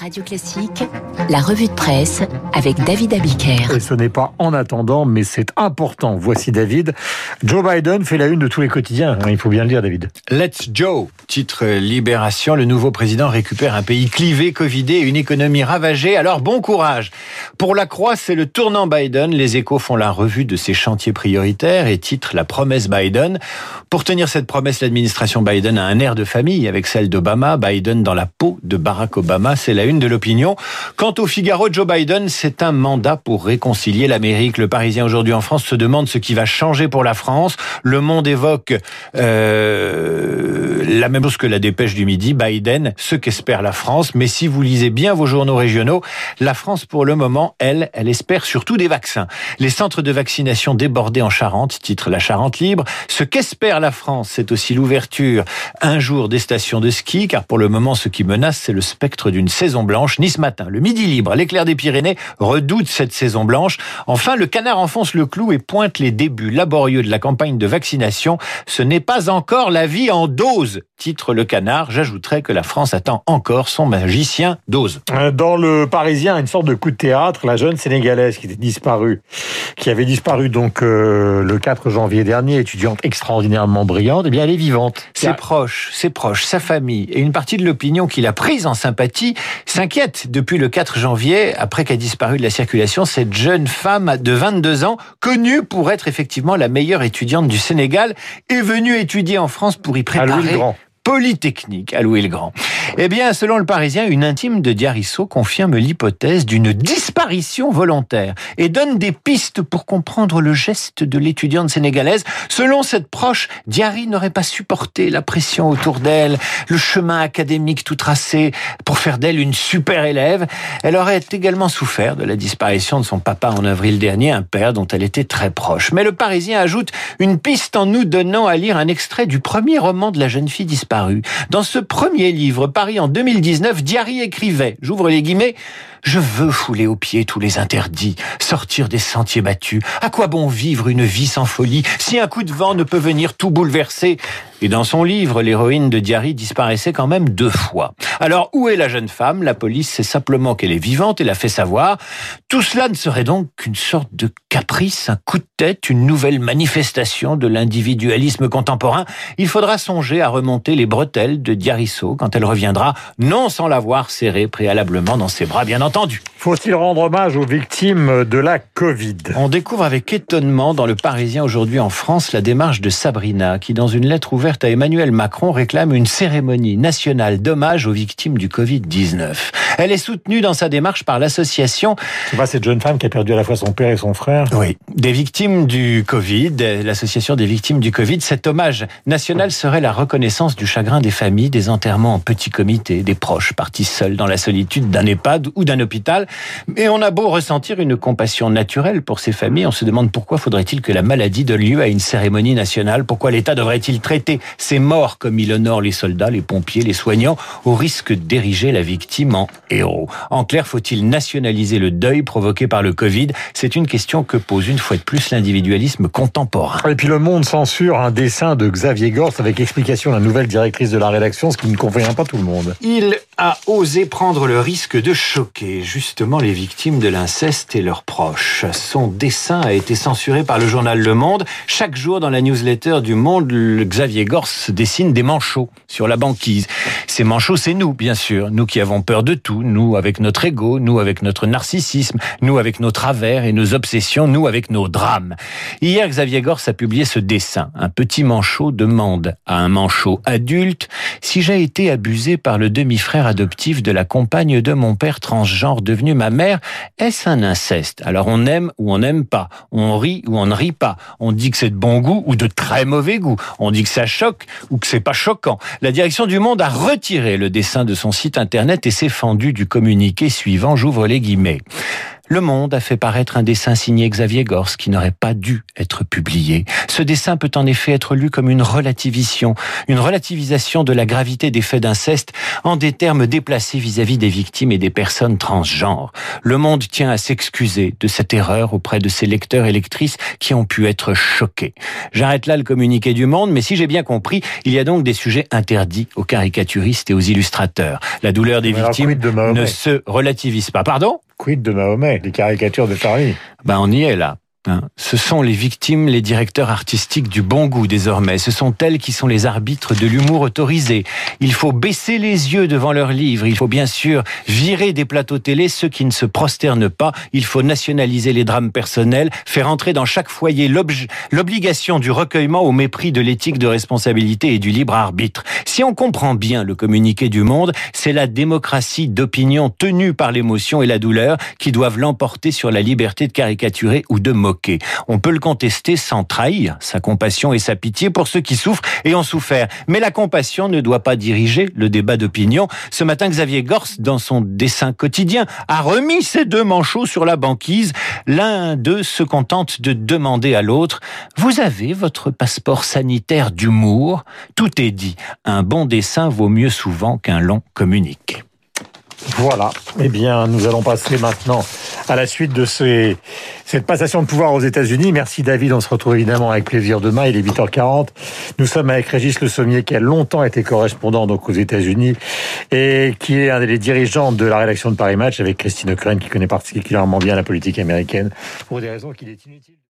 Radio Classique, la revue de presse avec David Abiker. Et ce n'est pas en attendant, mais c'est important. Voici David. Joe Biden fait la une de tous les quotidiens. Hein, il faut bien le dire, David. Let's Joe. Titre Libération. Le nouveau président récupère un pays clivé, covidé et une économie ravagée. Alors bon courage. Pour la croix, c'est le tournant Biden. Les échos font la revue de ses chantiers prioritaires et titre La promesse Biden. Pour tenir cette promesse, l'administration Biden a un air de famille avec celle d'Obama. Biden dans la peau de Barack Obama. C'est la une de l'opinion. Quant au Figaro, Joe Biden, c'est un mandat pour réconcilier l'Amérique. Le Parisien aujourd'hui en France se demande ce qui va changer pour la France. Le Monde évoque euh, la même chose que la dépêche du midi. Biden, ce qu'espère la France. Mais si vous lisez bien vos journaux régionaux, la France, pour le moment, elle, elle espère surtout des vaccins. Les centres de vaccination débordés en Charente, titre La Charente libre. Ce qu'espère la France, c'est aussi l'ouverture un jour des stations de ski, car pour le moment, ce qui menace, c'est le spectre d'une saison saison blanche. Nice matin, le midi libre, l'éclair des Pyrénées redoute cette saison blanche. Enfin, le canard enfonce le clou et pointe les débuts laborieux de la campagne de vaccination. Ce n'est pas encore la vie en dose, titre le canard. J'ajouterai que la France attend encore son magicien dose. Euh, dans le Parisien, une sorte de coup de théâtre, la jeune sénégalaise qui était disparue, qui avait disparu donc euh, le 4 janvier dernier, étudiante extraordinairement brillante, eh bien elle est vivante. Ses proches, ses proches, sa famille et une partie de l'opinion qui l'a prise en sympathie s'inquiète depuis le 4 janvier, après qu'a disparu de la circulation cette jeune femme de 22 ans, connue pour être effectivement la meilleure étudiante du Sénégal, est venue étudier en France pour y préparer Polytechnique à Louis-le-Grand. Eh bien, selon le Parisien, une intime de Diarisso confirme l'hypothèse d'une disparition volontaire et donne des pistes pour comprendre le geste de l'étudiante sénégalaise. Selon cette proche, Diary n'aurait pas supporté la pression autour d'elle, le chemin académique tout tracé pour faire d'elle une super élève. Elle aurait également souffert de la disparition de son papa en avril dernier, un père dont elle était très proche. Mais le Parisien ajoute une piste en nous donnant à lire un extrait du premier roman de la jeune fille disparue dans ce premier livre, Paris en 2019, Diary écrivait, j'ouvre les guillemets, je veux fouler aux pieds tous les interdits, sortir des sentiers battus. À quoi bon vivre une vie sans folie si un coup de vent ne peut venir tout bouleverser Et dans son livre, l'héroïne de Diary disparaissait quand même deux fois. Alors, où est la jeune femme? La police sait simplement qu'elle est vivante et l'a fait savoir. Tout cela ne serait donc qu'une sorte de caprice, un coup de tête, une nouvelle manifestation de l'individualisme contemporain. Il faudra songer à remonter les bretelles de Diarisso quand elle reviendra, non sans l'avoir serrée préalablement dans ses bras, bien entendu. Faut-il rendre hommage aux victimes de la Covid? On découvre avec étonnement dans le Parisien aujourd'hui en France la démarche de Sabrina qui, dans une lettre ouverte à Emmanuel Macron, réclame une cérémonie nationale d'hommage aux victimes du Covid-19. Elle est soutenue dans sa démarche par l'association... C'est pas cette jeune femme qui a perdu à la fois son père et son frère Oui, des victimes du Covid, l'association des victimes du Covid. Cet hommage national serait la reconnaissance du chagrin des familles, des enterrements en petit comité, des proches partis seuls dans la solitude d'un EHPAD ou d'un hôpital. Mais on a beau ressentir une compassion naturelle pour ces familles, on se demande pourquoi faudrait-il que la maladie donne lieu à une cérémonie nationale? Pourquoi l'État devrait-il traiter ces morts comme il honore les soldats, les pompiers, les soignants, au risque d'ériger la victime en héros? En clair, faut-il nationaliser le deuil provoqué par le Covid? C'est une question que pose une fois de plus l'individualisme contemporain. Et puis le Monde censure un dessin de Xavier Gors avec explication de la nouvelle directrice de la rédaction, ce qui ne convient pas tout le monde. Il a osé prendre le risque de choquer justement les victimes de l'inceste et leurs proches. Son dessin a été censuré par le journal Le Monde. Chaque jour dans la newsletter du Monde, Xavier Gors dessine des manchots sur la banquise. Ces manchots, c'est nous, bien sûr. Nous qui avons peur de tout. Nous avec notre ego, nous avec notre narcissisme, nous avec nos travers et nos obsessions, nous avec nos drames. Hier, Xavier Gors a publié ce dessin. Un petit manchot demande à un manchot adulte si j'ai été abusé par le demi-frère adoptif de la compagne de mon père transgenre devenu ma mère, est-ce un inceste? Alors on aime ou on n'aime pas, on rit ou on ne rit pas, on dit que c'est de bon goût ou de très mauvais goût, on dit que ça choque ou que c'est pas choquant. La direction du Monde a retiré le dessin de son site internet et s'est fendu du communiqué suivant, j'ouvre les guillemets. Le Monde a fait paraître un dessin signé Xavier Gors qui n'aurait pas dû être publié. Ce dessin peut en effet être lu comme une relativisation, une relativisation de la gravité des faits d'inceste en des termes déplacés vis-à-vis des victimes et des personnes transgenres. Le Monde tient à s'excuser de cette erreur auprès de ses lecteurs et lectrices qui ont pu être choqués. J'arrête là le communiqué du Monde, mais si j'ai bien compris, il y a donc des sujets interdits aux caricaturistes et aux illustrateurs. La douleur des victimes ne se relativise pas. Pardon? Quid de Mahomet, les caricatures de Paris? Ben on y est là. Hein. Ce sont les victimes, les directeurs artistiques du bon goût désormais. Ce sont elles qui sont les arbitres de l'humour autorisé. Il faut baisser les yeux devant leurs livres. Il faut bien sûr virer des plateaux télé ceux qui ne se prosternent pas. Il faut nationaliser les drames personnels, faire entrer dans chaque foyer l'obligation du recueillement au mépris de l'éthique de responsabilité et du libre arbitre. Si on comprend bien le communiqué du monde, c'est la démocratie d'opinion tenue par l'émotion et la douleur qui doivent l'emporter sur la liberté de caricaturer ou de On peut le contester sans trahir sa compassion et sa pitié pour ceux qui souffrent et ont souffert. Mais la compassion ne doit pas diriger le débat d'opinion. Ce matin, Xavier Gors, dans son dessin quotidien, a remis ses deux manchots sur la banquise. L'un d'eux se contente de demander à l'autre Vous avez votre passeport sanitaire d'humour? Tout est dit. Un bon dessin vaut mieux souvent qu'un long communiqué. Voilà. Eh bien, nous allons passer maintenant à la suite de cette passation de pouvoir aux États-Unis. Merci David. On se retrouve évidemment avec plaisir demain. Il est 8h40. Nous sommes avec Régis Le Sommier qui a longtemps été correspondant donc aux États-Unis et qui est un des dirigeants de la rédaction de Paris Match avec Christine O'Crane qui connaît particulièrement bien la politique américaine pour des raisons qu'il est inutile.